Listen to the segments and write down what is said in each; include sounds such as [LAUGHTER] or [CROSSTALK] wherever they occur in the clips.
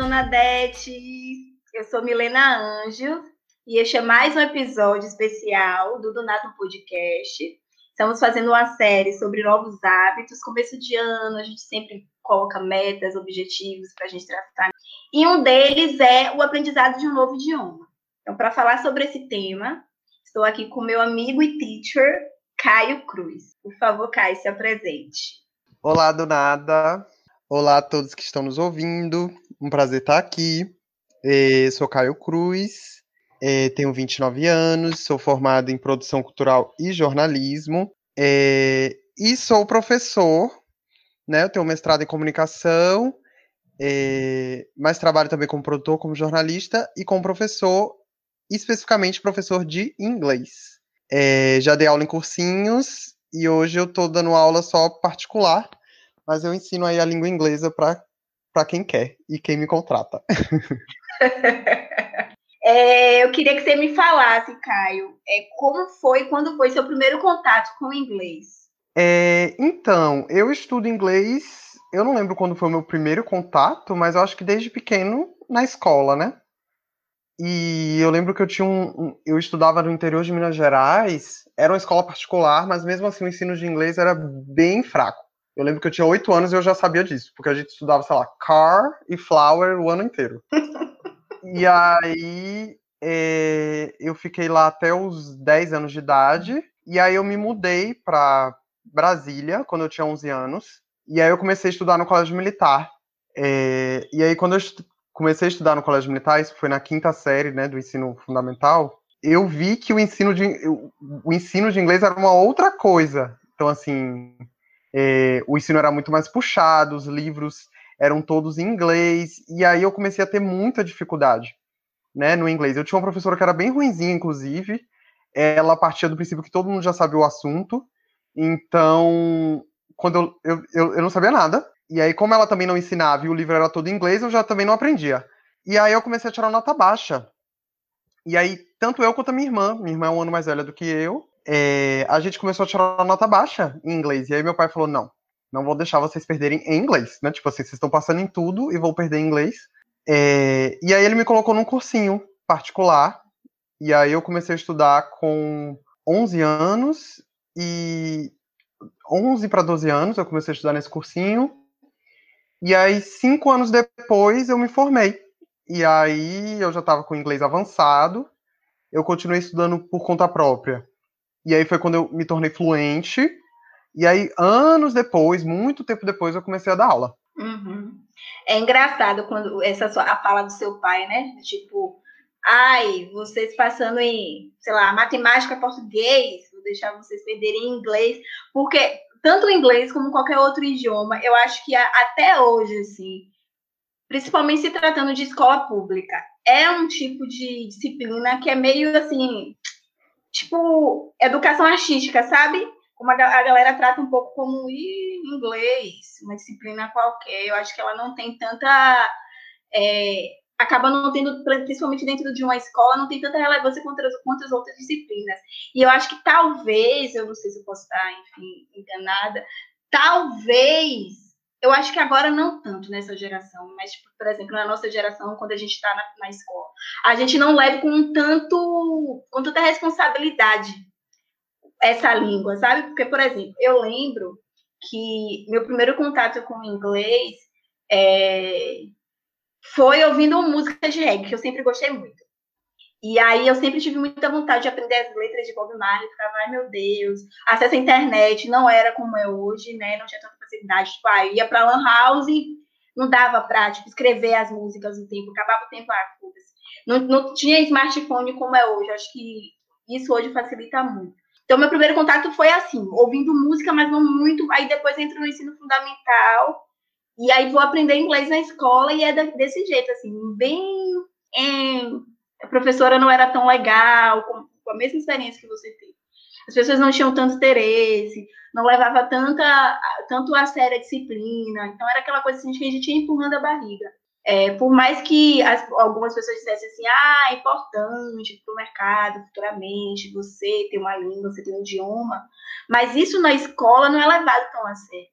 dona Dete! Eu sou Milena Anjo e este é mais um episódio especial do Do Nada Podcast. Estamos fazendo uma série sobre novos hábitos. Começo de ano, a gente sempre coloca metas, objetivos para a gente tratar. E um deles é o aprendizado de um novo idioma. Então, para falar sobre esse tema, estou aqui com meu amigo e teacher, Caio Cruz. Por favor, Caio, se apresente. Olá, do nada. Olá a todos que estão nos ouvindo. Um prazer estar aqui. Eu sou Caio Cruz, tenho 29 anos, sou formado em produção cultural e jornalismo e sou professor. Né? Eu tenho mestrado em comunicação, mas trabalho também como produtor, como jornalista e como professor, especificamente professor de inglês. já dei aula em cursinhos e hoje eu estou dando aula só particular, mas eu ensino aí a língua inglesa para quem quer e quem me contrata. [LAUGHS] é, eu queria que você me falasse, Caio, é, como foi, quando foi seu primeiro contato com o inglês? É, então, eu estudo inglês, eu não lembro quando foi o meu primeiro contato, mas eu acho que desde pequeno na escola, né? E eu lembro que eu tinha um, eu estudava no interior de Minas Gerais, era uma escola particular, mas mesmo assim o ensino de inglês era bem fraco. Eu lembro que eu tinha oito anos e eu já sabia disso, porque a gente estudava, sei lá, car e flower o ano inteiro. [LAUGHS] e aí é, eu fiquei lá até os 10 anos de idade, e aí eu me mudei para Brasília quando eu tinha 11 anos, e aí eu comecei a estudar no colégio militar. É, e aí quando eu comecei a estudar no colégio militar, isso foi na quinta série, né, do ensino fundamental, eu vi que o ensino de, o ensino de inglês era uma outra coisa. Então, assim, é, o ensino era muito mais puxado, os livros eram todos em inglês, e aí eu comecei a ter muita dificuldade né, no inglês. Eu tinha uma professora que era bem ruinzinha, inclusive, ela partia do princípio que todo mundo já sabia o assunto, então, quando eu, eu, eu, eu não sabia nada, e aí, como ela também não ensinava e o livro era todo em inglês, eu já também não aprendia. E aí eu comecei a tirar nota baixa. E aí, tanto eu quanto a minha irmã, minha irmã é um ano mais velha do que eu, é, a gente começou a tirar nota baixa em inglês. E aí meu pai falou: não, não vou deixar vocês perderem em inglês, né? Tipo assim, vocês estão passando em tudo e vão perder em inglês. É, e aí ele me colocou num cursinho particular. E aí eu comecei a estudar com 11 anos e 11 para 12 anos eu comecei a estudar nesse cursinho. E aí cinco anos depois eu me formei. E aí eu já estava com inglês avançado. Eu continuei estudando por conta própria. E aí foi quando eu me tornei fluente. E aí, anos depois, muito tempo depois, eu comecei a dar aula. Uhum. É engraçado quando essa a fala do seu pai, né? Tipo, ai, vocês passando em, sei lá, matemática, português, vou deixar vocês perderem inglês, porque tanto o inglês como qualquer outro idioma, eu acho que até hoje, assim, principalmente se tratando de escola pública, é um tipo de disciplina que é meio assim, tipo, educação artística, sabe? Como a, a galera trata um pouco como inglês, uma disciplina qualquer. Eu acho que ela não tem tanta. É, acaba não tendo, principalmente dentro de uma escola, não tem tanta relevância quanto as, quanto as outras disciplinas. E eu acho que talvez, eu não sei se eu posso estar, enfim, enganada, talvez eu acho que agora não tanto nessa geração, mas, tipo, por exemplo, na nossa geração, quando a gente está na, na, escola, a gente não leva com tanto, com tanta responsabilidade essa língua, sabe? Porque, por exemplo, eu lembro que meu primeiro contato com o inglês é, foi ouvindo música de reggae, que eu sempre gostei muito. E aí eu sempre tive muita vontade de aprender as letras de Bob Marley, ficava, ai meu Deus, acesso à internet não era como é hoje, né? Não tinha tanta facilidade, tipo, ah, ia pra Lan House e não dava pra, tipo, escrever as músicas no tempo, acabava o tempo, ah, não, não tinha smartphone como é hoje, acho que isso hoje facilita muito. Então, meu primeiro contato foi assim, ouvindo música, mas não muito, aí depois entro no ensino fundamental, e aí vou aprender inglês na escola, e é desse jeito, assim, bem... Em a professora não era tão legal, com, com a mesma experiência que você teve. As pessoas não tinham tanto interesse, não levava tanta, tanto a sério a disciplina. Então, era aquela coisa assim, que a gente ia empurrando a barriga. É, por mais que as, algumas pessoas dissessem assim, ah, é importante para o mercado futuramente você ter uma língua, você ter um idioma, mas isso na escola não é levado tão a sério.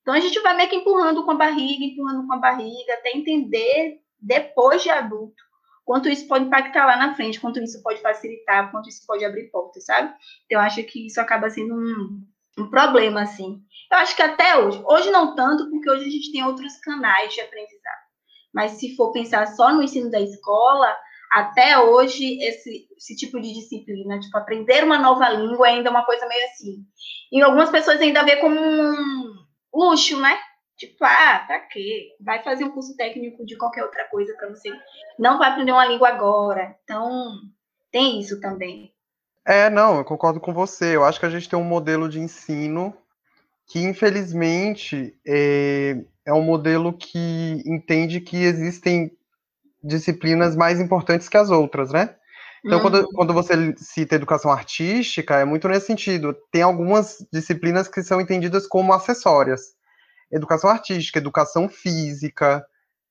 Então a gente vai meio que empurrando com a barriga, empurrando com a barriga, até entender depois de adulto, quanto isso pode impactar lá na frente, quanto isso pode facilitar, quanto isso pode abrir portas, sabe? Então, eu acho que isso acaba sendo um, um problema, assim. Eu acho que até hoje, hoje não tanto, porque hoje a gente tem outros canais de aprendizado. Mas se for pensar só no ensino da escola, até hoje esse, esse tipo de disciplina, tipo, aprender uma nova língua ainda é uma coisa meio assim. E algumas pessoas ainda vê como um luxo, né? Tipo, ah, pra quê? Vai fazer um curso técnico de qualquer outra coisa para você. Não vai aprender uma língua agora. Então, tem isso também. É, não, eu concordo com você. Eu acho que a gente tem um modelo de ensino que, infelizmente, é, é um modelo que entende que existem disciplinas mais importantes que as outras, né? Então, uhum. quando, quando você cita educação artística, é muito nesse sentido. Tem algumas disciplinas que são entendidas como acessórias educação artística, educação física,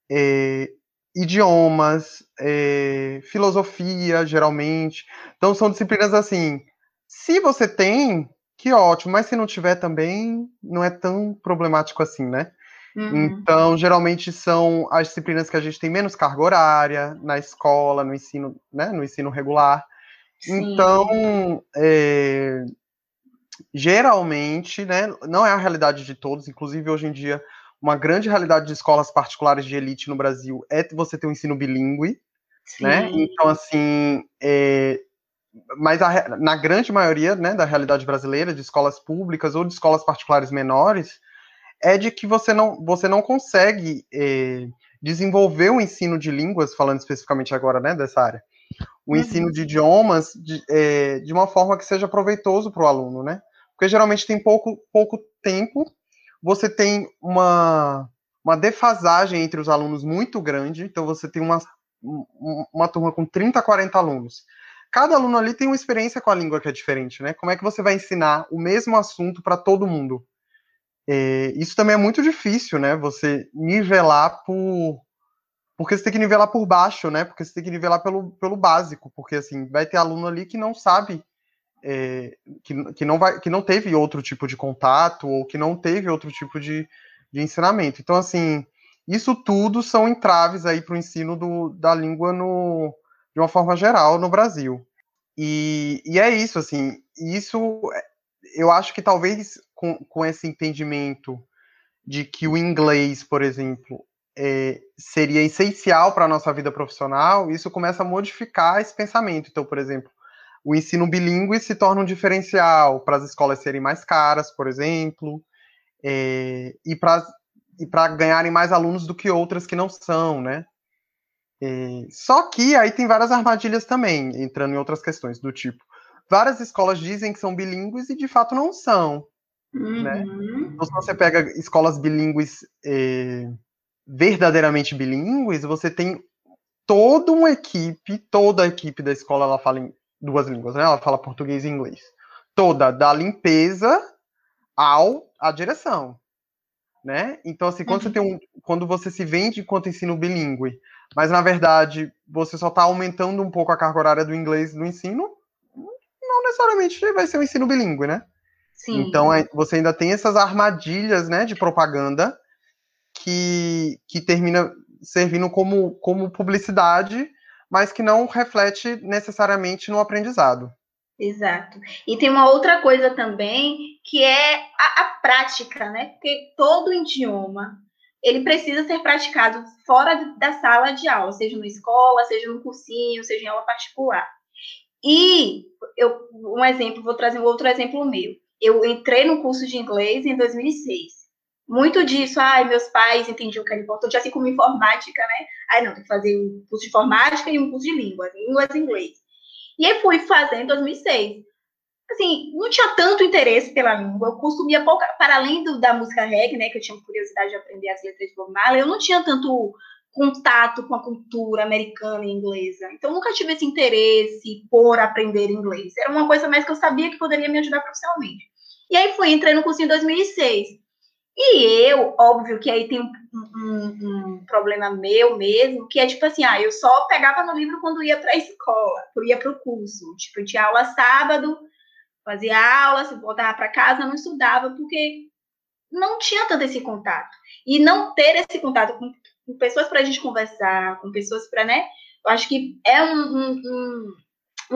é, idiomas, é, filosofia, geralmente. Então, são disciplinas assim. Se você tem, que ótimo, mas se não tiver também, não é tão problemático assim, né? Uhum. Então, geralmente são as disciplinas que a gente tem menos carga horária na escola, no ensino, né, no ensino regular. Sim. Então, é, geralmente, né, não é a realidade de todos, inclusive hoje em dia, uma grande realidade de escolas particulares de elite no Brasil é você ter um ensino bilíngue, né? Então, assim, é, mas a, na grande maioria né, da realidade brasileira, de escolas públicas ou de escolas particulares menores, é de que você não, você não consegue é, desenvolver o ensino de línguas, falando especificamente agora né, dessa área, o uhum. ensino de idiomas de, é, de uma forma que seja proveitoso para o aluno, né? Porque geralmente tem pouco, pouco tempo, você tem uma, uma defasagem entre os alunos muito grande, então você tem uma, uma turma com 30, 40 alunos. Cada aluno ali tem uma experiência com a língua que é diferente, né? Como é que você vai ensinar o mesmo assunto para todo mundo? É, isso também é muito difícil, né? Você nivelar por. Porque você tem que nivelar por baixo, né? Porque você tem que nivelar pelo, pelo básico. Porque, assim, vai ter aluno ali que não sabe é, que, que, não vai, que não teve outro tipo de contato ou que não teve outro tipo de, de ensinamento. Então, assim, isso tudo são entraves aí para o ensino do, da língua no, de uma forma geral no Brasil. E, e é isso, assim, isso eu acho que talvez com, com esse entendimento de que o inglês, por exemplo, é, seria essencial para a nossa vida profissional, isso começa a modificar esse pensamento. Então, por exemplo, o ensino bilíngue se torna um diferencial para as escolas serem mais caras, por exemplo, é, e para ganharem mais alunos do que outras que não são, né? É, só que aí tem várias armadilhas também, entrando em outras questões, do tipo, várias escolas dizem que são bilíngues e de fato não são. Né? Uhum. Né? Então, se você pega escolas bilíngues é, verdadeiramente bilíngues, você tem toda uma equipe, toda a equipe da escola ela fala em duas línguas, né? Ela fala português e inglês. Toda, da limpeza ao a direção, né? Então assim, quando uhum. você tem um, quando você se vende enquanto ensino bilíngue, mas na verdade você só está aumentando um pouco a carga horária do inglês no ensino, não necessariamente vai ser um ensino bilíngue, né? Sim. Então é, você ainda tem essas armadilhas, né, de propaganda que, que termina servindo como, como publicidade mas que não reflete necessariamente no aprendizado. Exato. E tem uma outra coisa também, que é a, a prática, né? Porque todo idioma, ele precisa ser praticado fora da sala de aula, seja na escola, seja no cursinho, seja em aula particular. E eu, um exemplo, vou trazer um outro exemplo meu. Eu entrei no curso de inglês em 2006 muito disso, ai, meus pais entendiam que era importante, assim como informática, né? Ai, não, tem que fazer um curso de informática e um curso de línguas, línguas e inglês. E aí fui fazer em 2006. Assim, não tinha tanto interesse pela língua, eu consumia pouca, para além do, da música reggae, né, que eu tinha curiosidade de aprender as letras de Bob eu não tinha tanto contato com a cultura americana e inglesa. Então, nunca tive esse interesse por aprender inglês. Era uma coisa mais que eu sabia que poderia me ajudar profissionalmente. E aí fui, entrei no curso em 2006. E eu, óbvio que aí tem um, um, um, problema meu mesmo, que é tipo assim, ah, eu só pegava no livro quando ia para a [LAUGHS] escola, quando ia para o curso. Tipo, eu tinha aula sábado, fazia aula, se voltava para casa, não estudava, porque não tinha tanto esse contato. E não ter esse contato com com pessoas para a gente conversar, com pessoas para, né? Eu acho que é um, um, um,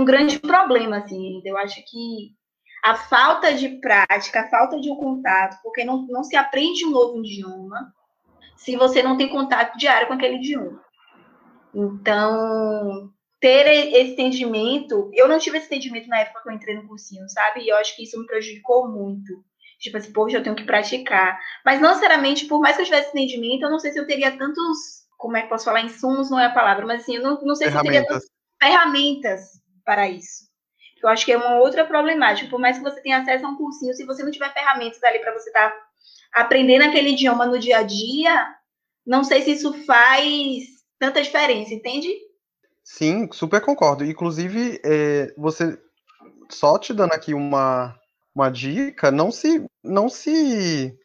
um grande problema, assim. Eu acho que a falta de prática, a falta de um contato, porque não, não se aprende um novo idioma se você não tem contato diário com aquele idioma. Então, ter esse entendimento, eu não tive esse entendimento na época que eu entrei no cursinho, sabe? E eu acho que isso me prejudicou muito. Tipo assim, poxa, eu tenho que praticar. Mas não necessariamente, por mais que eu tivesse entendimento, eu não sei se eu teria tantos, como é que posso falar, insumos não é a palavra, mas assim, eu não, não sei se eu teria tantas ferramentas para isso. Eu acho que é uma outra problemática. Por mais que você tenha acesso a um cursinho, se você não tiver ferramentas ali para você estar tá aprendendo aquele idioma no dia a dia, não sei se isso faz tanta diferença, entende? Sim, super concordo. Inclusive, é, você só te dando aqui uma, uma dica, não se não se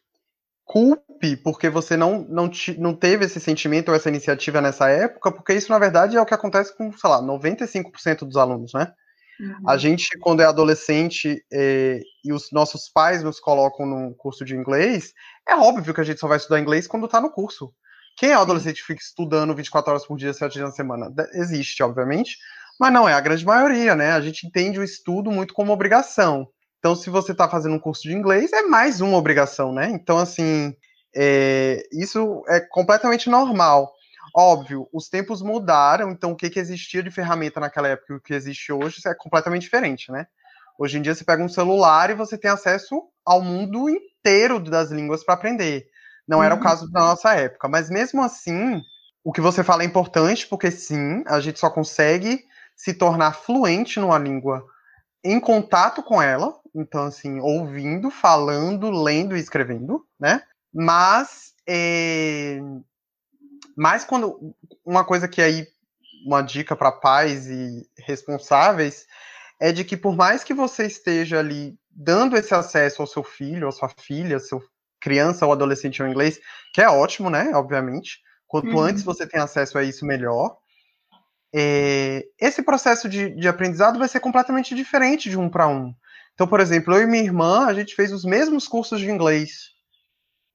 culpe porque você não, não, te, não teve esse sentimento ou essa iniciativa nessa época, porque isso, na verdade, é o que acontece com, sei lá, 95% dos alunos, né? Uhum. A gente, quando é adolescente é, e os nossos pais nos colocam num curso de inglês, é óbvio que a gente só vai estudar inglês quando está no curso. Quem é adolescente que fica estudando 24 horas por dia, 7 dias na semana? Existe, obviamente, mas não é a grande maioria, né? A gente entende o estudo muito como obrigação. Então, se você está fazendo um curso de inglês, é mais uma obrigação, né? Então, assim, é, isso é completamente normal. Óbvio, os tempos mudaram, então o que, que existia de ferramenta naquela época e o que existe hoje é completamente diferente, né? Hoje em dia você pega um celular e você tem acesso ao mundo inteiro das línguas para aprender. Não era o uhum. caso da nossa época. Mas mesmo assim, o que você fala é importante, porque sim, a gente só consegue se tornar fluente numa língua em contato com ela, então assim, ouvindo, falando, lendo e escrevendo, né? Mas, é... mas quando uma coisa que aí uma dica para pais e responsáveis é de que por mais que você esteja ali dando esse acesso ao seu filho, à sua filha, seu criança ou adolescente ao inglês, que é ótimo, né? Obviamente. Quanto uhum. antes você tem acesso a isso, melhor. É, esse processo de, de, aprendizado vai ser completamente diferente de um para um. Então, por exemplo, eu e minha irmã, a gente fez os mesmos cursos de inglês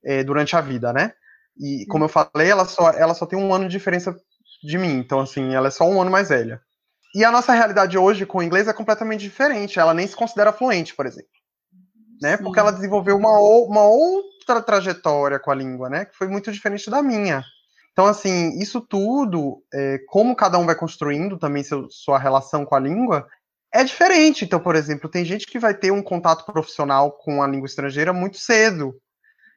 é, durante a vida, né? E, como eu falei, ela só, ela só tem um ano de diferença de mim. Então, assim, ela é só um ano mais velha. E a nossa realidade hoje com o inglês é completamente diferente. Ela nem se considera fluente, por exemplo. Né? Porque ela desenvolveu uma, uma outra trajetória com a língua, né? Que foi muito diferente da minha. Então, assim, isso tudo, é, como cada um vai construindo também seu, sua relação com a língua, é diferente. Então, por exemplo, tem gente que vai ter um contato profissional com a língua estrangeira muito cedo.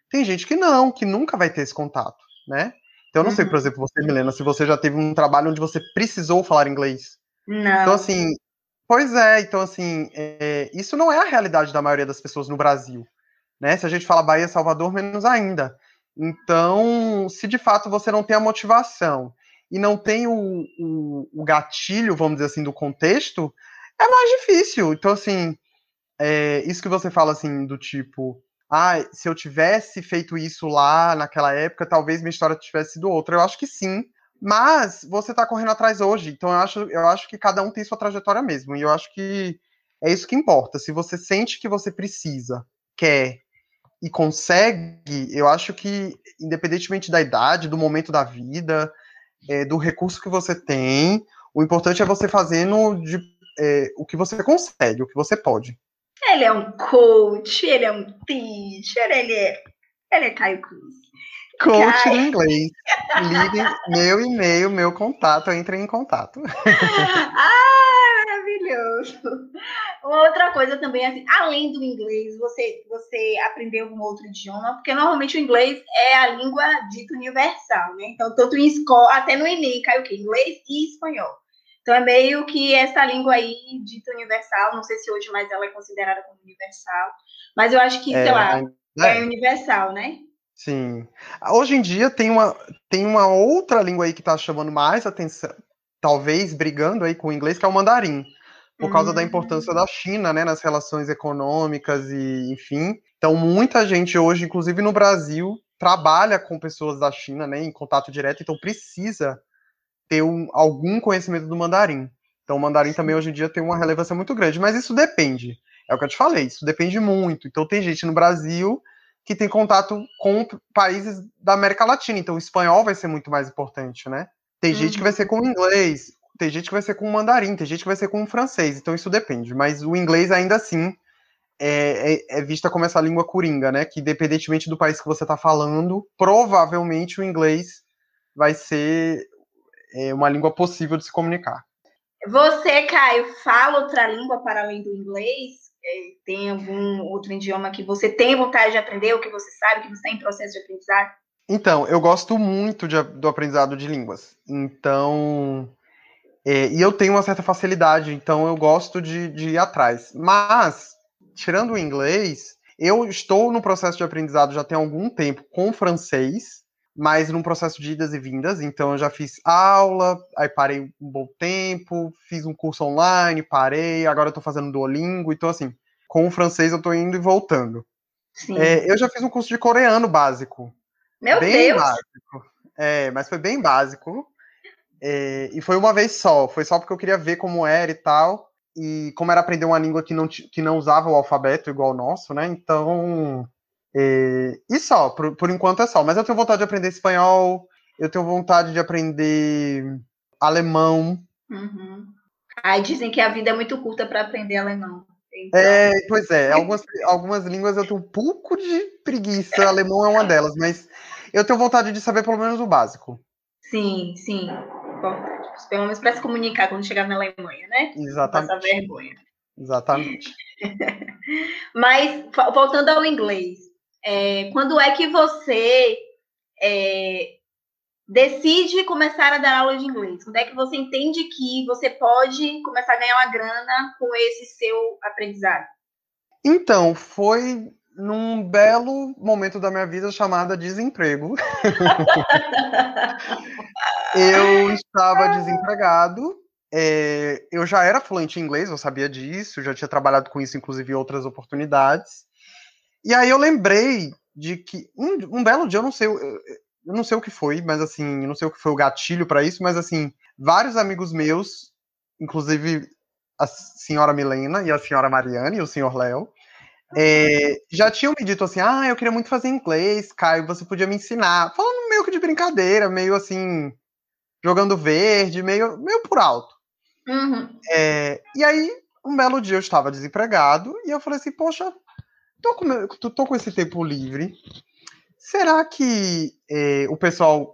Tem gente que não, que nunca vai ter esse contato, né? Então, eu não uhum. sei, por exemplo, você, Milena, se você já teve um trabalho onde você precisou falar inglês. Não. Então, assim, pois é, então, assim, é, isso não é a realidade da maioria das pessoas no Brasil. Né? Se a gente fala Bahia, Salvador, menos ainda. Então, se de fato você não tem a motivação e não tem o, o, o gatilho, vamos dizer assim, do contexto, é mais difícil. Então, assim, é, isso que você fala, assim, do tipo, ah, se eu tivesse feito isso lá naquela época, talvez minha história tivesse sido outra. Eu acho que sim, mas você está correndo atrás hoje. Então, eu acho, eu acho que cada um tem sua trajetória mesmo. E eu acho que é isso que importa. Se você sente que você precisa, quer e consegue, eu acho que, independentemente da idade, do momento da vida, é, do recurso que você tem, o importante é você fazendo de, é, o que você consegue, o que você pode. Ele é um coach, ele é um teacher, ele é, ele é Caio Cruz. Coach Caio. em inglês. Ligue meu e-mail, meu contato, entre em contato. [LAUGHS] ah! maravilhoso. Uma outra coisa também, assim, além do inglês, você, você aprendeu algum outro idioma? Porque normalmente o inglês é a língua dita universal, né? Então, tanto em escola, até no Enem, cai o quê? Inglês e espanhol. Então, é meio que essa língua aí dita universal, não sei se hoje mais ela é considerada como universal, mas eu acho que, é, sei lá, é, é universal, né? Sim. Hoje em dia tem uma, tem uma outra língua aí que está chamando mais atenção, talvez brigando aí com o inglês, que é o mandarim, por causa uhum. da importância da China, né, nas relações econômicas e, enfim. Então, muita gente hoje, inclusive no Brasil, trabalha com pessoas da China, né, em contato direto, então precisa ter um, algum conhecimento do mandarim. Então, o mandarim também hoje em dia tem uma relevância muito grande, mas isso depende. É o que eu te falei, isso depende muito. Então, tem gente no Brasil que tem contato com países da América Latina. Então, o espanhol vai ser muito mais importante, né? Tem uhum. gente que vai ser com o inglês, tem gente que vai ser com o mandarim, tem gente que vai ser com o francês. Então, isso depende. Mas o inglês, ainda assim, é, é, é vista como essa língua coringa, né? Que, independentemente do país que você está falando, provavelmente o inglês vai ser é, uma língua possível de se comunicar. Você, Caio, fala outra língua para além do inglês? É, tem algum outro idioma que você tem vontade de aprender, ou que você sabe que você está em processo de aprendizado? Então, eu gosto muito de, do aprendizado de línguas. Então, é, e eu tenho uma certa facilidade, então eu gosto de, de ir atrás. Mas, tirando o inglês, eu estou no processo de aprendizado já tem algum tempo com francês, mas num processo de idas e vindas. Então, eu já fiz aula, aí parei um bom tempo, fiz um curso online, parei, agora eu tô fazendo Duolingo. Então, assim, com o francês eu tô indo e voltando. É, eu já fiz um curso de coreano básico. Meu bem Deus! Básico. É, mas foi bem básico. É, e foi uma vez só. Foi só porque eu queria ver como era e tal. E como era aprender uma língua que não, que não usava o alfabeto igual o nosso, né? Então e, e só, por, por enquanto é só. Mas eu tenho vontade de aprender espanhol, eu tenho vontade de aprender alemão. Uhum. Aí dizem que a vida é muito curta para aprender alemão. Então... É, pois é, algumas, algumas línguas eu tenho um pouco de preguiça, alemão é uma delas, mas eu tenho vontade de saber pelo menos o básico. Sim, sim. Pelo menos para se comunicar quando chegar na Alemanha, né? Exatamente. Essa vergonha. Exatamente. [LAUGHS] mas, voltando ao inglês, é, quando é que você é, decide começar a dar aula de inglês? Quando é que você entende que você pode começar a ganhar uma grana com esse seu aprendizado? Então, foi num belo momento da minha vida chamada desemprego. [LAUGHS] eu estava desempregado. É, eu já era fluente em inglês, eu sabia disso, já tinha trabalhado com isso, inclusive, em outras oportunidades. E aí eu lembrei de que um, um belo dia, eu não sei, eu, eu não sei o que foi, mas assim, não sei o que foi o gatilho para isso, mas assim, vários amigos meus, inclusive a senhora Milena e a senhora Mariane e o senhor Léo, é, já tinham me dito assim: ah, eu queria muito fazer inglês, Caio, você podia me ensinar. Falando meio que de brincadeira, meio assim, jogando verde, meio, meio por alto. Uhum. É, e aí, um belo dia eu estava desempregado e eu falei assim: poxa, tô com, tô com esse tempo livre. Será que é, o pessoal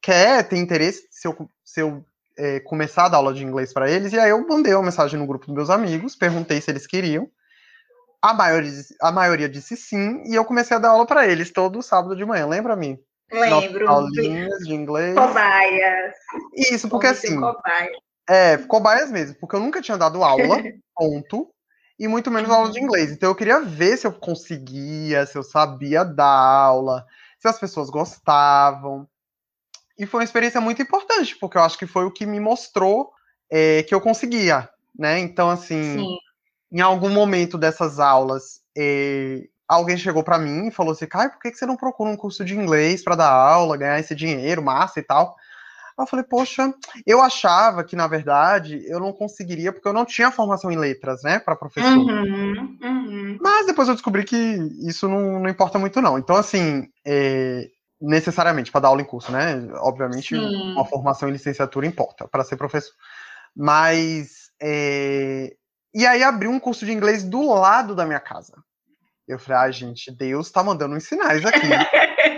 quer, tem interesse se eu, se eu é, começar a dar aula de inglês para eles? E aí eu mandei uma mensagem no grupo dos meus amigos, perguntei se eles queriam. A maioria, a maioria disse sim, e eu comecei a dar aula para eles todo sábado de manhã, lembra-me? Lembro. Aulinhas de inglês. Cobaias. Isso, porque assim. Cobaia. É, cobaias mesmo, porque eu nunca tinha dado aula, [LAUGHS] ponto e muito menos aula de uhum. inglês. Então eu queria ver se eu conseguia, se eu sabia dar aula, se as pessoas gostavam. E foi uma experiência muito importante, porque eu acho que foi o que me mostrou é, que eu conseguia, né? Então, assim, Sim. em algum momento dessas aulas, é, alguém chegou para mim e falou assim: Caio, por que você não procura um curso de inglês para dar aula, ganhar esse dinheiro, massa e tal? Eu falei, poxa, eu achava que, na verdade, eu não conseguiria, porque eu não tinha formação em letras, né, para professor. Uhum, uhum. Mas depois eu descobri que isso não, não importa muito, não. Então, assim, é, necessariamente, para dar aula em curso, né? Obviamente, Sim. uma formação em licenciatura importa para ser professor. Mas. É... E aí abri um curso de inglês do lado da minha casa. Eu falei, ah, gente, Deus tá mandando uns sinais aqui. [LAUGHS]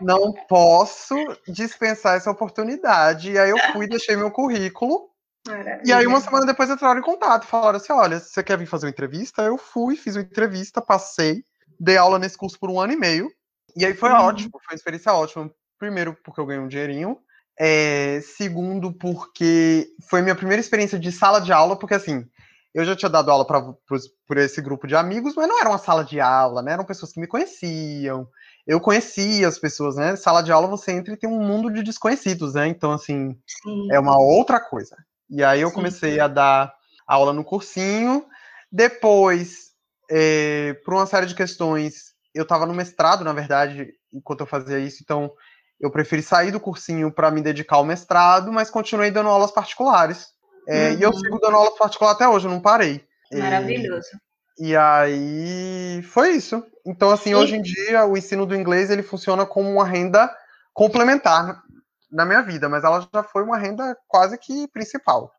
não posso dispensar essa oportunidade. E aí eu fui, deixei meu currículo. Maravilha. E aí, uma semana depois, entraram em contato. Falaram assim: olha, você quer vir fazer uma entrevista? Eu fui, fiz uma entrevista, passei, dei aula nesse curso por um ano e meio. E aí foi uhum. ótimo, foi uma experiência ótima. Primeiro, porque eu ganhei um dinheirinho. É, segundo, porque foi minha primeira experiência de sala de aula, porque assim, eu já tinha dado aula para esse grupo de amigos, mas não era uma sala de aula, né? Eram pessoas que me conheciam, eu conhecia as pessoas, né? Sala de aula você entra e tem um mundo de desconhecidos, né? Então, assim, Sim. é uma outra coisa. E aí eu Sim. comecei a dar aula no cursinho. Depois, é, por uma série de questões, eu estava no mestrado, na verdade, enquanto eu fazia isso, então eu preferi sair do cursinho para me dedicar ao mestrado, mas continuei dando aulas particulares. É, uhum. E eu uhum. sigo dando aulas particulares até hoje, eu não parei. É, Maravilhoso. E aí foi isso. Então, assim, hoje em dia o ensino do inglês ele funciona como uma renda complementar na minha vida, mas ela já foi uma renda quase que principal.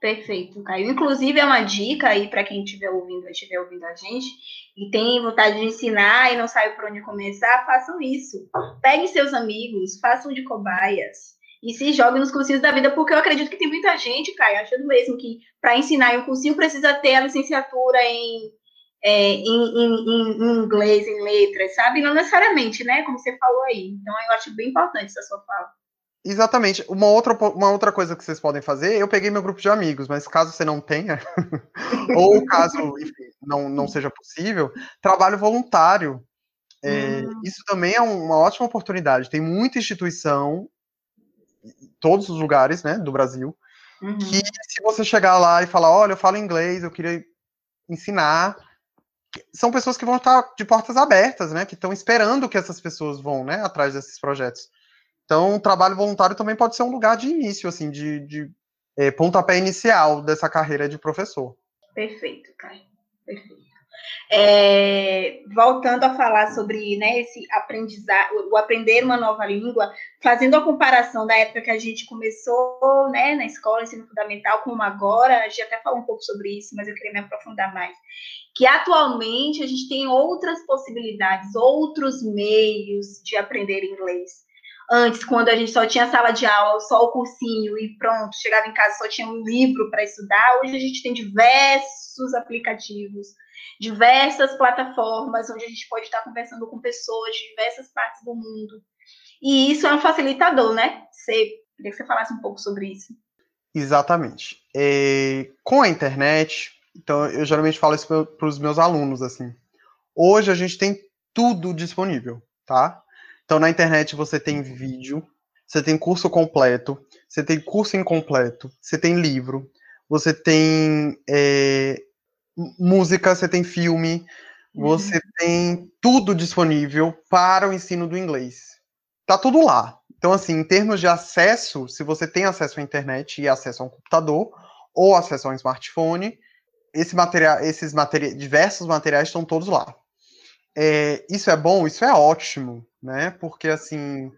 Perfeito, Caio. Inclusive, é uma dica aí para quem estiver ouvindo, estiver ouvindo a gente e tem vontade de ensinar e não sabe por onde começar, façam isso. Peguem seus amigos, façam de cobaias e se joguem nos cursinhos da vida, porque eu acredito que tem muita gente, Caio, achando mesmo que para ensinar em um cursinho precisa ter a licenciatura em, é, em, em, em, inglês, em letras, sabe? Não necessariamente, né? Como você falou aí. Então, eu acho bem importante essa sua fala. Exatamente. Uma outra, uma outra coisa que vocês podem fazer, eu peguei meu grupo de amigos, mas caso você não tenha, [LAUGHS] ou caso enfim, não, não seja possível, trabalho voluntário. É, hum. Isso também é uma ótima oportunidade. Tem muita instituição todos os lugares, né, do Brasil, uhum. que se você chegar lá e falar, olha, eu falo inglês, eu queria ensinar, são pessoas que vão estar de portas abertas, né, que estão esperando que essas pessoas vão, né, atrás desses projetos. Então, o trabalho voluntário também pode ser um lugar de início, assim, de, de é, pontapé inicial dessa carreira de professor. Perfeito, Caio. Perfeito. É, voltando a falar sobre né, esse aprendizado, o aprender uma nova língua, fazendo a comparação da época que a gente começou né, na escola, ensino fundamental, como agora, a gente até falou um pouco sobre isso, mas eu queria me aprofundar mais. Que atualmente a gente tem outras possibilidades, outros meios de aprender inglês. Antes, quando a gente só tinha sala de aula, só o cursinho e pronto, chegava em casa só tinha um livro para estudar, hoje a gente tem diversos aplicativos diversas plataformas onde a gente pode estar conversando com pessoas de diversas partes do mundo. E isso é um facilitador, né? Você, queria que você falasse um pouco sobre isso. Exatamente. É, com a internet, então eu geralmente falo isso para os meus alunos assim. Hoje a gente tem tudo disponível, tá? Então na internet você tem vídeo, você tem curso completo, você tem curso incompleto, você tem livro, você tem é, música, você tem filme, você uhum. tem tudo disponível para o ensino do inglês. Tá tudo lá. Então, assim, em termos de acesso, se você tem acesso à internet e acesso a um computador ou acesso a um smartphone, esse material, esses materi diversos materiais estão todos lá. É, isso é bom, isso é ótimo, né? Porque assim,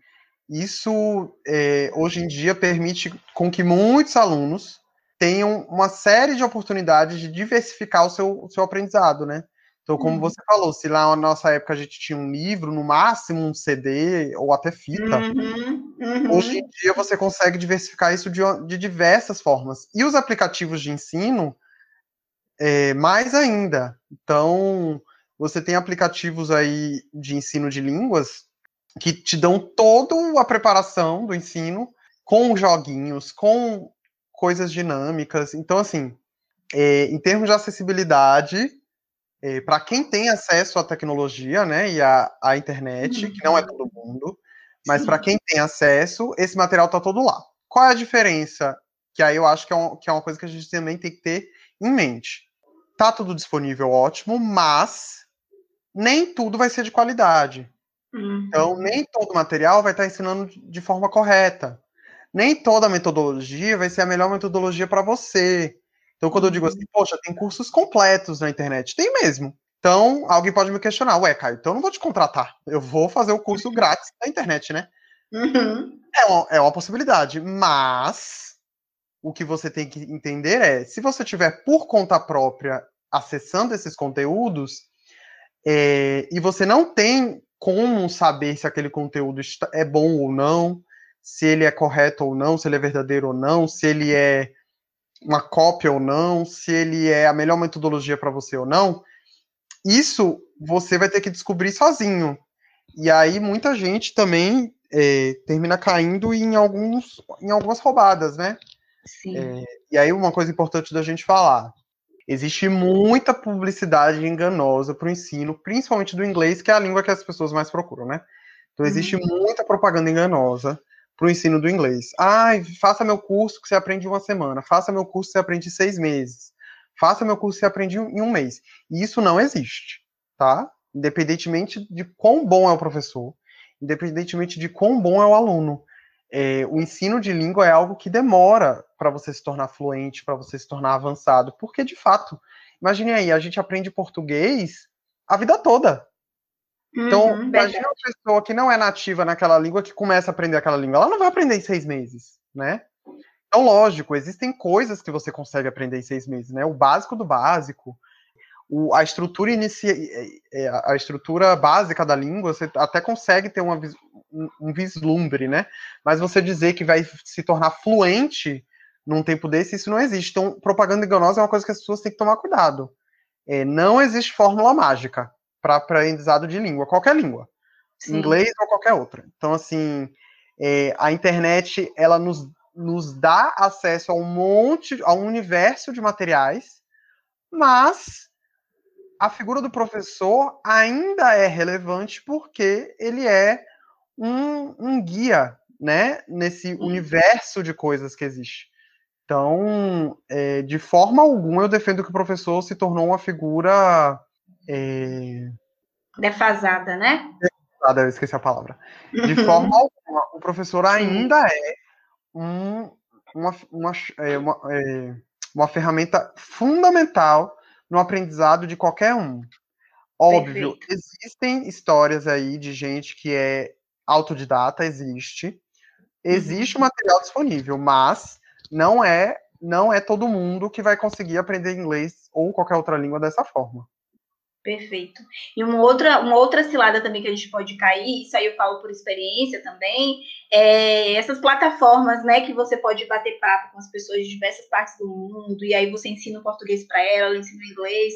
isso é, hoje em dia permite com que muitos alunos tenham uma série de oportunidades de diversificar o seu, o seu aprendizado, né? Então, como uhum. você falou, se lá na nossa época a gente tinha um livro, no máximo um CD ou até fita, uhum, uhum. hoje em dia você consegue diversificar isso de, de diversas formas. E os aplicativos de ensino, é, mais ainda. Então, você tem aplicativos aí de ensino de línguas que te dão toda a preparação do ensino com joguinhos, com coisas dinâmicas. Então, assim, é, em termos de acessibilidade, é, para quem tem acesso à tecnologia, né, e à, à internet, uhum. que não é todo mundo, mas para quem tem acesso, esse material está todo lá. Qual é a diferença? Que aí eu acho que é, um, que é uma coisa que a gente também tem que ter em mente. Tá tudo disponível, ótimo, mas nem tudo vai ser de qualidade. Uhum. Então, nem todo material vai estar ensinando de forma correta nem toda metodologia vai ser a melhor metodologia para você. Então, quando eu digo assim, uhum. poxa, tem cursos completos na internet, tem mesmo. Então, alguém pode me questionar, ué, Caio, então eu não vou te contratar. Eu vou fazer o curso uhum. grátis na internet, né? Uhum. É, uma, é uma possibilidade, mas o que você tem que entender é, se você tiver por conta própria acessando esses conteúdos, é, e você não tem como saber se aquele conteúdo é bom ou não, se ele é correto ou não, se ele é verdadeiro ou não, se ele é uma cópia ou não, se ele é a melhor metodologia para você ou não, isso você vai ter que descobrir sozinho. E aí muita gente também é, termina caindo em, alguns, em algumas roubadas, né? Sim. É, e aí uma coisa importante da gente falar. Existe muita publicidade enganosa para o ensino, principalmente do inglês, que é a língua que as pessoas mais procuram, né? Então existe uhum. muita propaganda enganosa para o ensino do inglês. Ah, faça meu curso que você aprende em uma semana. Faça meu curso que você aprende em seis meses. Faça meu curso que você aprende em um mês. E isso não existe, tá? Independentemente de quão bom é o professor, independentemente de quão bom é o aluno. É, o ensino de língua é algo que demora para você se tornar fluente, para você se tornar avançado, porque de fato Imagine aí, a gente aprende português a vida toda. Então, Uhum, imagina uma pessoa que não é nativa naquela língua que começa a aprender aquela língua. Ela não vai aprender em seis meses, né? Então, lógico, existem coisas que você consegue aprender em seis meses, né? O básico do básico, o- a estrutura inicia, é, é, a estrutura básica da língua, você até consegue ter uma um, um vislumbre, né? Mas você dizer que vai se tornar fluente num tempo desse, isso não existe. Então, propaganda enganosa é uma coisa que as pessoas têm que tomar cuidado. É, não existe fórmula mágica para aprendizado de língua, qualquer língua Sim. inglês ou qualquer outra. Então, assim, é, a internet, ela nos, nos dá acesso a um monte, a um universo de materiais, mas a figura do professor ainda é relevante porque ele é um, um guia, né, nesse universo de coisas que existe. Então, é, de forma alguma, eu defendo que o professor se tornou uma figura. É, Defasada, né? ah, eu esqueci a palavra. De forma [LAUGHS] alguma, o professor ainda é um, uma, uma, é, uma, é, uma ferramenta fundamental no aprendizado de qualquer um. Óbvio, Perfeito. existem histórias aí de gente que é autodidata, existe. Existe Uhum. material disponível, mas não é não é todo mundo que vai conseguir aprender inglês ou qualquer outra língua dessa forma. Perfeito. E uma outra, uma outra cilada também que a gente pode cair, isso aí eu falo por experiência também, é essas plataformas, né, que você pode bater papo com as pessoas de diversas partes do mundo, e aí você ensina o português para ela, ela ensina o inglês.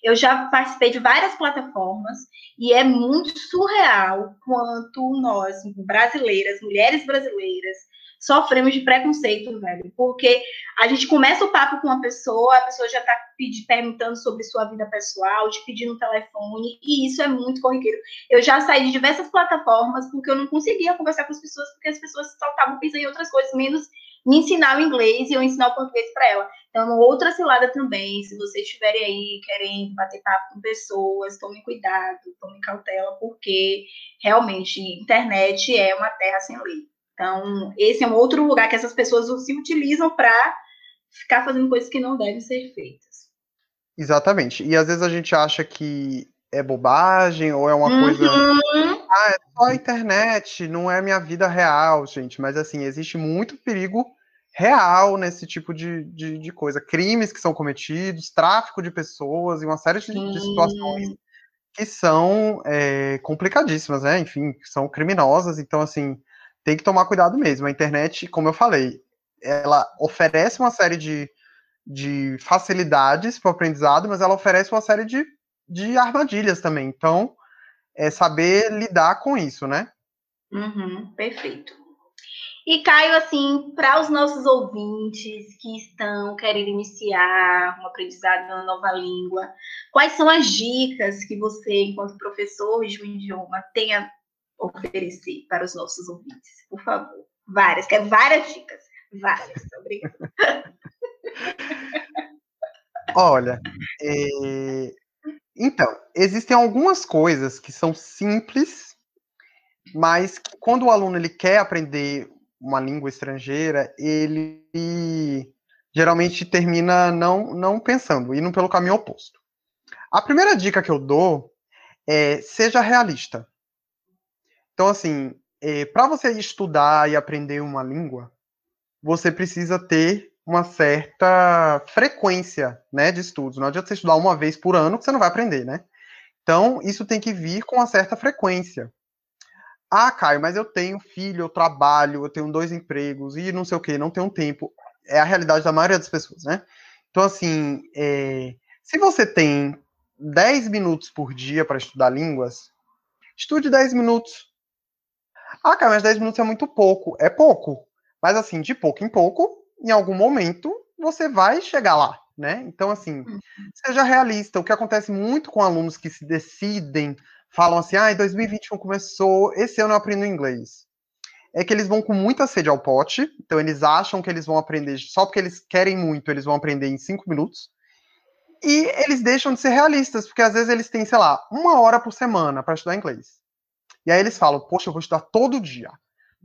Eu já participei de várias plataformas e é muito surreal quanto nós, brasileiras, mulheres brasileiras, sofremos de preconceito, velho, porque a gente começa o papo com uma pessoa, a pessoa já tá pedi, perguntando sobre sua vida pessoal, te pedindo o telefone, e isso é muito corriqueiro. Eu já saí de diversas plataformas porque eu não conseguia conversar com as pessoas, porque as pessoas só estavam pensando em outras coisas, menos me ensinar o inglês e eu ensinar o português para ela. Então, uma outra cilada também, se vocês estiverem aí querendo bater papo com pessoas, tomem cuidado, tomem cautela, porque realmente internet é uma terra sem lei. Então, esse é um outro lugar que essas pessoas se utilizam para ficar fazendo coisas que não devem ser feitas. Exatamente. E às vezes a gente acha que é bobagem ou é uma Uhum. coisa. Ah, é só a internet, não é minha vida real, gente. Mas assim, existe muito perigo real nesse tipo de, de, de coisa. Crimes que são cometidos, tráfico de pessoas e uma série de, de situações que são é, complicadíssimas, né? Enfim, que são criminosas. Então, assim, tem que tomar cuidado mesmo. A internet, como eu falei, ela oferece uma série de, de facilidades para o aprendizado, mas ela oferece uma série de, de armadilhas também. Então, é saber lidar com isso, né? Uhum, perfeito. E Caio, assim, para os nossos ouvintes que estão querendo iniciar um aprendizado de uma nova língua, quais são as dicas que você, enquanto professor de um idioma, tem a oferecer para os nossos ouvintes? Por favor. Várias, quer várias dicas. Várias, obrigada. [LAUGHS] Olha, é... então, existem algumas coisas que são simples, mas que quando o aluno ele quer aprender uma língua estrangeira, ele geralmente termina não, não pensando, indo pelo caminho oposto. A primeira dica que eu dou é seja realista. Então, assim, é, para você estudar e aprender uma língua, você precisa ter uma certa frequência né, de estudos. Não adianta você estudar uma vez por ano que você não vai aprender, né? Então, isso tem que vir com uma certa frequência. Ah, Caio, mas eu tenho filho, eu trabalho, eu tenho dois empregos e não sei o que, não tenho tempo. É a realidade da maioria das pessoas, né? Então, assim, é, se você tem 10 minutos por dia para estudar línguas, estude 10 minutos. Ah, Caio, mas 10 minutos é muito pouco. É pouco. Mas, assim, de pouco em pouco, em algum momento, você vai chegar lá, né? Então, assim, seja realista. O que acontece muito com alunos que se decidem falam assim, ah, 2021 começou, esse ano eu aprendo inglês. É que eles vão com muita sede ao pote, então eles acham que eles vão aprender, só porque eles querem muito, eles vão aprender em cinco minutos. E eles deixam de ser realistas, porque às vezes eles têm, sei lá, uma hora por semana para estudar inglês. E aí eles falam, poxa, eu vou estudar todo dia.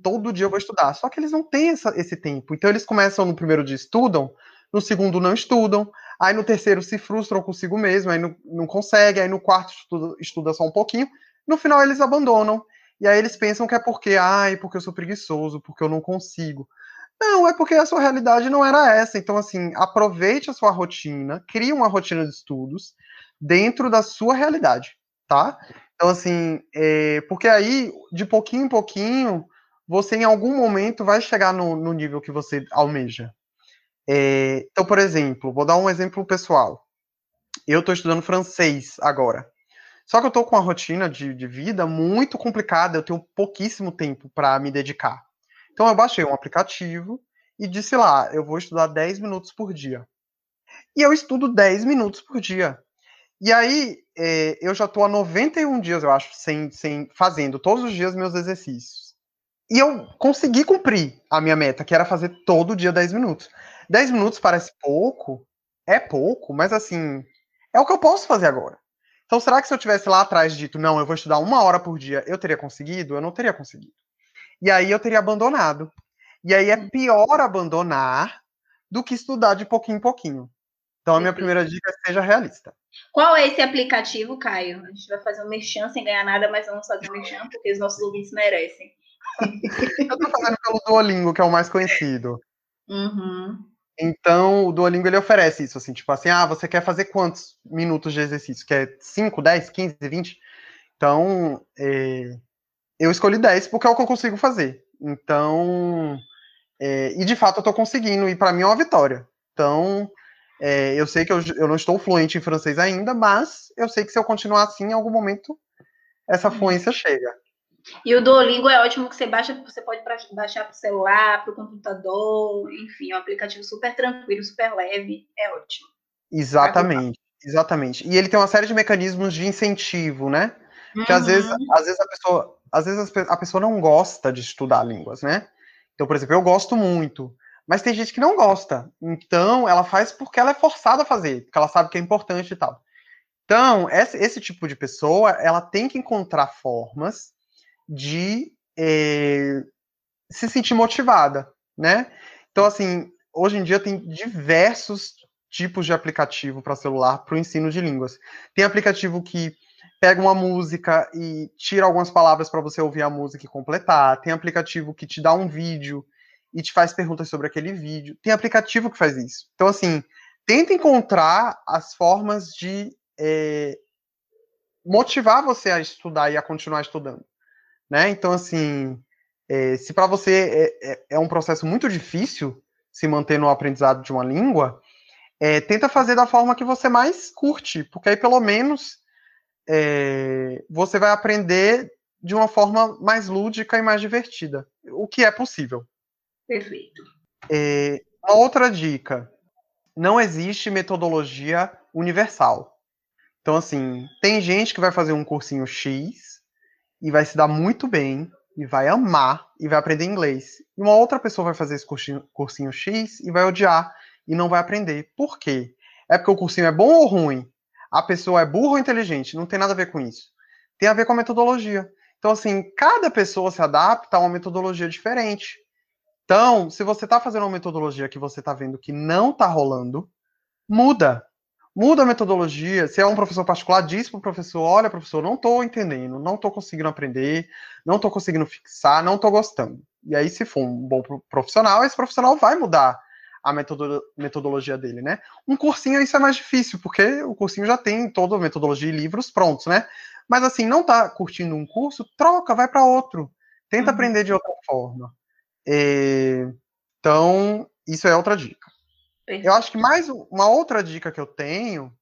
Todo dia eu vou estudar. Só que eles não têm essa, esse tempo. Então eles começam no primeiro dia, estudam, no segundo não estudam, aí no terceiro se frustram consigo mesmo, aí não, não consegue, aí no quarto estuda, estuda só um pouquinho, no final eles abandonam. E aí eles pensam que é porque, ai, porque eu sou preguiçoso, porque eu não consigo. Não, é porque a sua realidade não era essa. Então, assim, aproveite a sua rotina, crie uma rotina de estudos dentro da sua realidade, tá? Então, assim, é, porque aí, de pouquinho em pouquinho, você em algum momento vai chegar no, no nível que você almeja. É, então, por exemplo, vou dar um exemplo pessoal. Eu estou estudando francês agora. Só que eu estou com uma rotina de, de vida muito complicada, eu tenho pouquíssimo tempo para me dedicar. Então eu baixei um aplicativo e disse lá, eu vou estudar 10 minutos por dia. E eu estudo 10 minutos por dia. E aí é, eu já estou há 91 dias, eu acho, sem, sem fazendo todos os dias meus exercícios. E eu consegui cumprir a minha meta, que era fazer todo dia 10 minutos. 10 minutos parece pouco, é pouco, mas assim, é o que eu posso fazer agora. Então, será que se eu tivesse lá atrás dito, não, eu vou estudar uma hora por dia, eu teria conseguido? Eu não teria conseguido. E aí eu teria abandonado. E aí é pior abandonar do que estudar de pouquinho em pouquinho. Então a minha primeira dica é seja realista. Qual é esse aplicativo, Caio? A gente vai fazer um merchan sem ganhar nada, mas vamos fazer um merchan porque os nossos ouvintes merecem. [LAUGHS] eu tô fazendo pelo Duolingo, que é o mais conhecido. Uhum. Então, o Duolingo ele oferece isso, assim, tipo assim, ah, você quer fazer quantos minutos de exercício? Quer 5, 10, 15, 20? Então, é, eu escolhi 10 porque é o que eu consigo fazer. Então, é, e de fato eu estou conseguindo, e para mim é uma vitória. Então, é, eu sei que eu, eu não estou fluente em francês ainda, mas eu sei que se eu continuar assim, em algum momento essa uhum. fluência chega. E o Duolingo é ótimo que você baixa, você pode baixar para o celular, para o computador, enfim, é um aplicativo super tranquilo, super leve, é ótimo. Exatamente, exatamente. E ele tem uma série de mecanismos de incentivo, né? Que às vezes, uhum. às vezes a pessoa, às vezes a pessoa não gosta de estudar línguas, né? Então, por exemplo, eu gosto muito, mas tem gente que não gosta. Então, ela faz porque ela é forçada a fazer, porque ela sabe que é importante e tal. Então, esse, tipo de pessoa, ela tem que encontrar formas de é, se sentir motivada, né? Então, assim, hoje em dia tem diversos tipos de aplicativo para celular para o ensino de línguas. Tem aplicativo que pega uma música e tira algumas palavras para você ouvir a música e completar. Tem aplicativo que te dá um vídeo e te faz perguntas sobre aquele vídeo. Tem aplicativo que faz isso. Então, assim, tenta encontrar as formas de é, motivar você a estudar e a continuar estudando. Né? Então, assim, é, se para você é, é, é, um processo muito difícil se manter no aprendizado de uma língua, é, tenta fazer da forma que você mais curte, porque aí pelo menos é, você vai aprender de uma forma mais lúdica e mais divertida, o que é possível. Perfeito. É, outra dica: não existe metodologia universal. Então, assim, tem gente que vai fazer um cursinho X e vai se dar muito bem, e vai amar, e vai aprender inglês. E uma outra pessoa vai fazer esse cursinho, cursinho X e vai odiar, e não vai aprender. Por quê? É porque o cursinho é bom ou ruim? a pessoa é burra ou inteligente. Não tem nada a ver com isso. Tem a ver com a metodologia. Então, assim, cada pessoa se adapta a uma metodologia diferente. Então, se você está fazendo uma metodologia que você está vendo que não está rolando, muda. Muda a metodologia. Se é um professor particular, diz para o professor: olha, professor, não estou entendendo, não estou conseguindo aprender, não estou conseguindo fixar, não estou gostando. E aí, se for um bom profissional, esse profissional vai mudar a metodo metodologia dele, né? Um cursinho isso é mais difícil, porque o cursinho já tem toda a metodologia e livros prontos, né? Mas assim, não tá curtindo um curso, troca, vai para outro. Tenta uhum. aprender de outra forma. É... Então, isso é outra dica. Perfeito. Eu acho que mais uma outra dica que eu tenho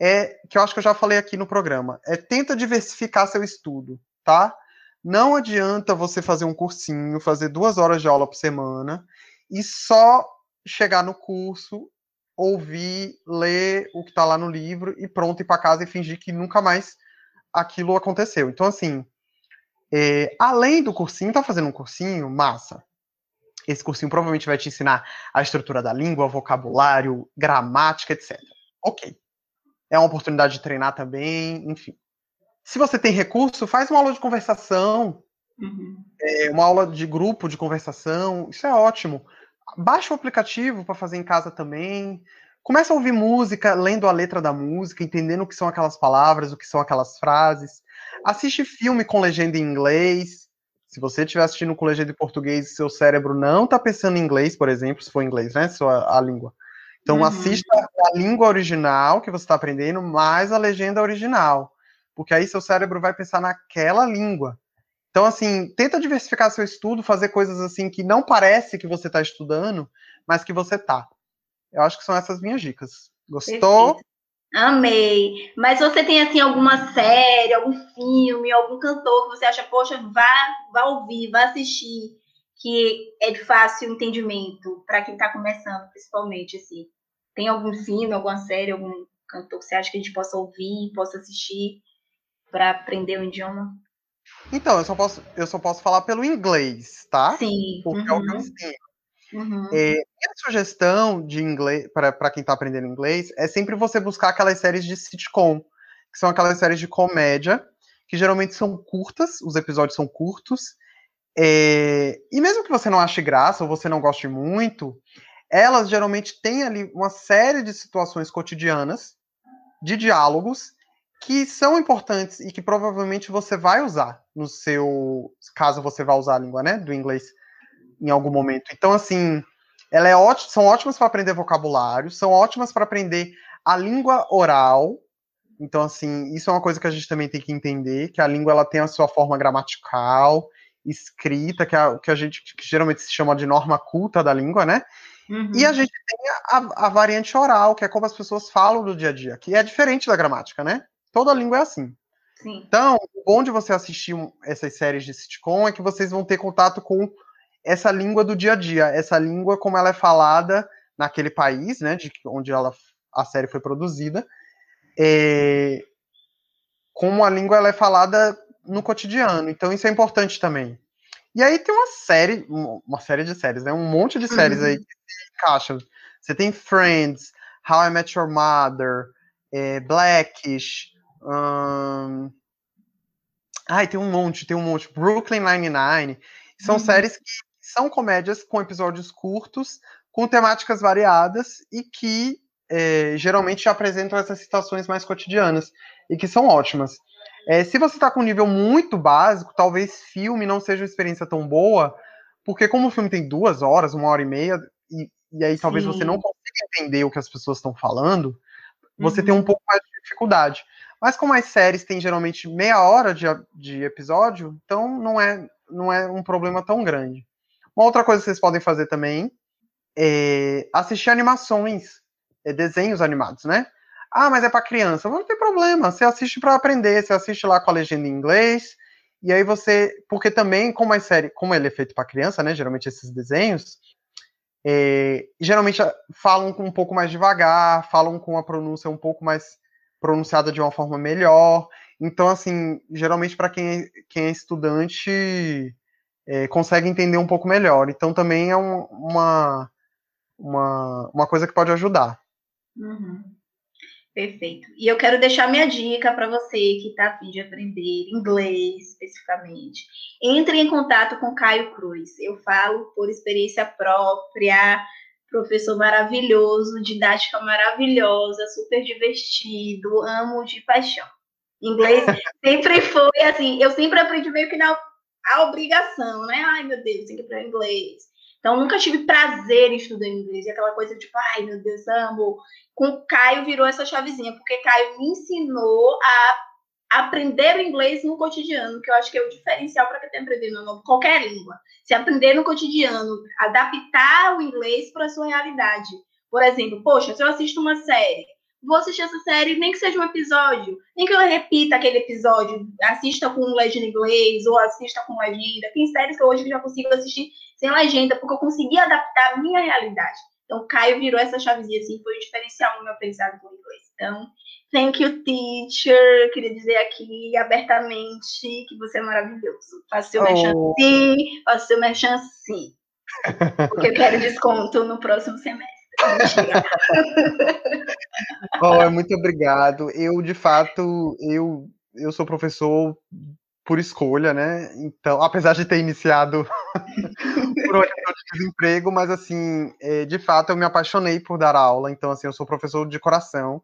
é que eu acho que eu já falei aqui no programa, é tenta diversificar seu estudo, tá? Não adianta você fazer um cursinho, fazer duas horas de aula por semana e só chegar no curso, ouvir, ler o que está lá no livro e pronto, ir para casa e fingir que nunca mais aquilo aconteceu. Então, assim, é, além do cursinho, tá fazendo um cursinho, massa. Esse cursinho provavelmente vai te ensinar a estrutura da língua, vocabulário, gramática, etc. Ok. É uma oportunidade de treinar também, enfim. Se você tem recurso, faz uma aula de conversação, uhum. é, uma aula de grupo de conversação, isso é ótimo baixa o aplicativo para fazer em casa também. Começa a ouvir música, lendo a letra da música, entendendo o que são aquelas palavras, o que são aquelas frases. Assiste filme com legenda em inglês. Se você estiver assistindo com legenda em português, seu cérebro não está pensando em inglês, por exemplo, se for inglês, né? Sua, a língua. Então uhum. assista a língua original que você está aprendendo, mais a legenda original. Porque aí seu cérebro vai pensar naquela língua. Então, assim, tenta diversificar seu estudo, fazer coisas assim que não parece que você está estudando, mas que você tá. Eu acho que são essas minhas dicas. Gostou? Perfeito. Amei. Mas você tem assim alguma série, algum filme, algum cantor que você acha, poxa, vá, vá ouvir, vá assistir, que é de fácil entendimento para quem está começando, principalmente assim. Tem algum filme, alguma série, algum cantor que você acha que a gente possa ouvir, possa assistir para aprender o idioma? Então, eu só posso, eu só posso falar pelo inglês, tá? Sim. Porque uhum. é o que eu ensino. Uhum. É, minha sugestão de inglês para quem está aprendendo inglês é sempre você buscar aquelas séries de sitcom, que são aquelas séries de comédia, que geralmente são curtas, os episódios são curtos. É, e mesmo que você não ache graça ou você não goste muito, elas geralmente têm ali uma série de situações cotidianas, de diálogos, que são importantes e que provavelmente você vai usar no seu. Caso você vá usar a língua né, do inglês em algum momento. Então, assim, ela é ótima, são ótimas para aprender vocabulário, são ótimas para aprender a língua oral. Então, assim, isso é uma coisa que a gente também tem que entender, que a língua ela tem a sua forma gramatical, escrita, que, é, que a gente que geralmente se chama de norma culta da língua, né? Uhum. E a gente tem a, a, variante oral, que é como as pessoas falam no dia a dia, que é diferente da gramática, né? Toda língua é assim. Sim. Então, o bom de você assistir essas séries de sitcom é que vocês vão ter contato com essa língua do dia a dia, essa língua como ela é falada naquele país, né, de onde ela, a série foi produzida, é, como a língua ela é falada no cotidiano. Então isso é importante também. E aí tem uma série, uma série de séries, né, um monte de séries uhum. aí que se encaixam. Você tem Friends, How I Met Your Mother, é, Blackish, um... ai tem um monte, tem um monte, Brooklyn Nine-Nine. São uhum. séries que são comédias com episódios curtos, com temáticas variadas e que é, geralmente apresentam essas situações mais cotidianas e que são ótimas. É, se você está com um nível muito básico, talvez filme não seja uma experiência tão boa, porque como o filme tem duas horas, uma hora e meia, e, e aí talvez Sim. você não consiga entender o que as pessoas estão falando, você uhum. tem um pouco mais de dificuldade. Mas como as séries têm geralmente meia hora de, de episódio, então não é, não é um problema tão grande. Uma outra coisa que vocês podem fazer também é assistir animações, é, desenhos animados, né? Ah, mas é para criança. Não tem problema. Você assiste para aprender. Você assiste lá com a legenda em inglês. E aí você, porque também como a série, como ele é feito para criança, né? Geralmente esses desenhos, é, geralmente falam um pouco mais devagar, falam com a pronúncia um pouco mais pronunciada de uma forma melhor. Então, assim, geralmente para quem, é, quem é estudante é, consegue entender um pouco melhor. Então também é um, uma, uma, uma coisa que pode ajudar. Uhum. Perfeito. E eu quero deixar minha dica para você que está a fim de aprender inglês especificamente. Entre em contato com Caio Cruz. Eu falo por experiência própria, professor maravilhoso, didática maravilhosa, super divertido, amo de paixão. Inglês [LAUGHS] sempre foi assim, eu sempre aprendi meio que na a obrigação, né? Ai, meu Deus, tem que aprender inglês. Então, nunca tive prazer em estudar inglês. E aquela coisa tipo, ai, meu Deus, amo. Com o Caio virou essa chavezinha, porque Caio me ensinou a aprender o inglês no cotidiano, que eu acho que é o diferencial para quem está aprendendo qualquer língua. Se aprender no cotidiano, adaptar o inglês para a sua realidade. Por exemplo, poxa, se eu assisto uma série, vou assistir essa série, nem que seja um episódio, nem que eu repita aquele episódio, assista com legenda em inglês ou assista com legenda. Tem séries que eu hoje já consigo assistir sem legenda, porque eu consegui adaptar a minha realidade. Então, Caio virou essa chavezinha assim, foi o diferencial no meu aprendizado com inglês. Então, thank you, teacher. Queria dizer aqui abertamente que você é maravilhoso. Faça seu oh. merchan sim, faça seu merchan sim. Porque eu quero desconto no próximo semestre [LAUGHS] oh, muito obrigado. Eu, de fato, eu, eu sou professor por escolha, né? Então, apesar de ter iniciado [LAUGHS] por eu de desemprego, mas assim, é, de fato eu me apaixonei por dar aula, então assim, eu sou professor de coração.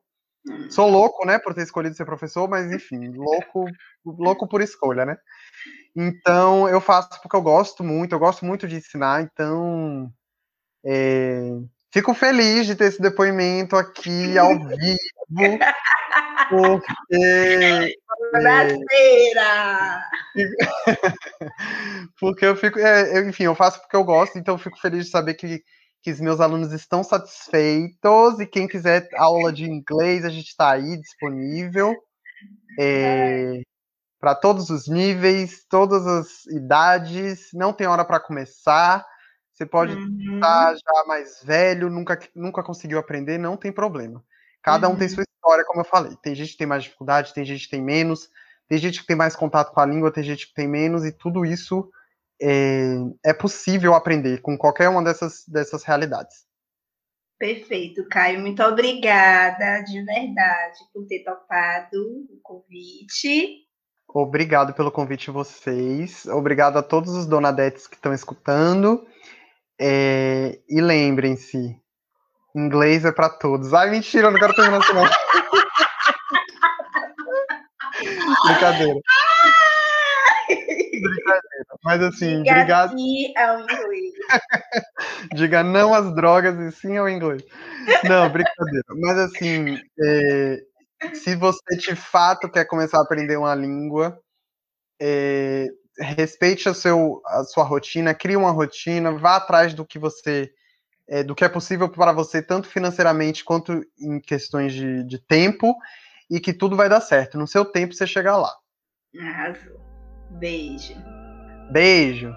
Sou louco, né, por ter escolhido ser professor, mas enfim, louco, louco por escolha, né? Então eu faço porque eu gosto muito, eu gosto muito de ensinar, então é, fico feliz de ter esse depoimento aqui ao vivo, porque [LAUGHS] Brasileira! [LAUGHS] porque eu fico, é, eu, enfim, eu faço porque eu gosto, então eu fico feliz de saber que, que os meus alunos estão satisfeitos e quem quiser aula de inglês, a gente está aí disponível é, para todos os níveis, todas as idades, não tem hora para começar. Você pode uhum. estar já mais velho, nunca, nunca conseguiu aprender, não tem problema. Cada um tem uhum. sua história, como eu falei. Tem gente que tem mais dificuldade, tem gente que tem menos, tem gente que tem mais contato com a língua, tem gente que tem menos, e tudo isso é, é possível aprender com qualquer uma dessas, dessas realidades. Perfeito, Caio. Muito obrigada, de verdade, por ter topado o convite. Obrigado pelo convite de vocês. Obrigado a todos os donadetes que estão escutando. É, e lembrem-se, Inglês é para todos. Ai, mentira, eu não quero terminar não. [LAUGHS] Brincadeira. Brincadeira. Mas assim, Diga obrigado. Sim ao inglês. [LAUGHS] Diga não às drogas e sim ao inglês. Não, brincadeira. Mas assim, é, se você de fato quer começar a aprender uma língua, é, respeite a, seu, a sua rotina, crie uma rotina, vá atrás do que você é, do que é possível para você, tanto financeiramente quanto em questões de, de tempo, e que tudo vai dar certo. No seu tempo você chegar lá. Arrasou. Beijo. Beijo.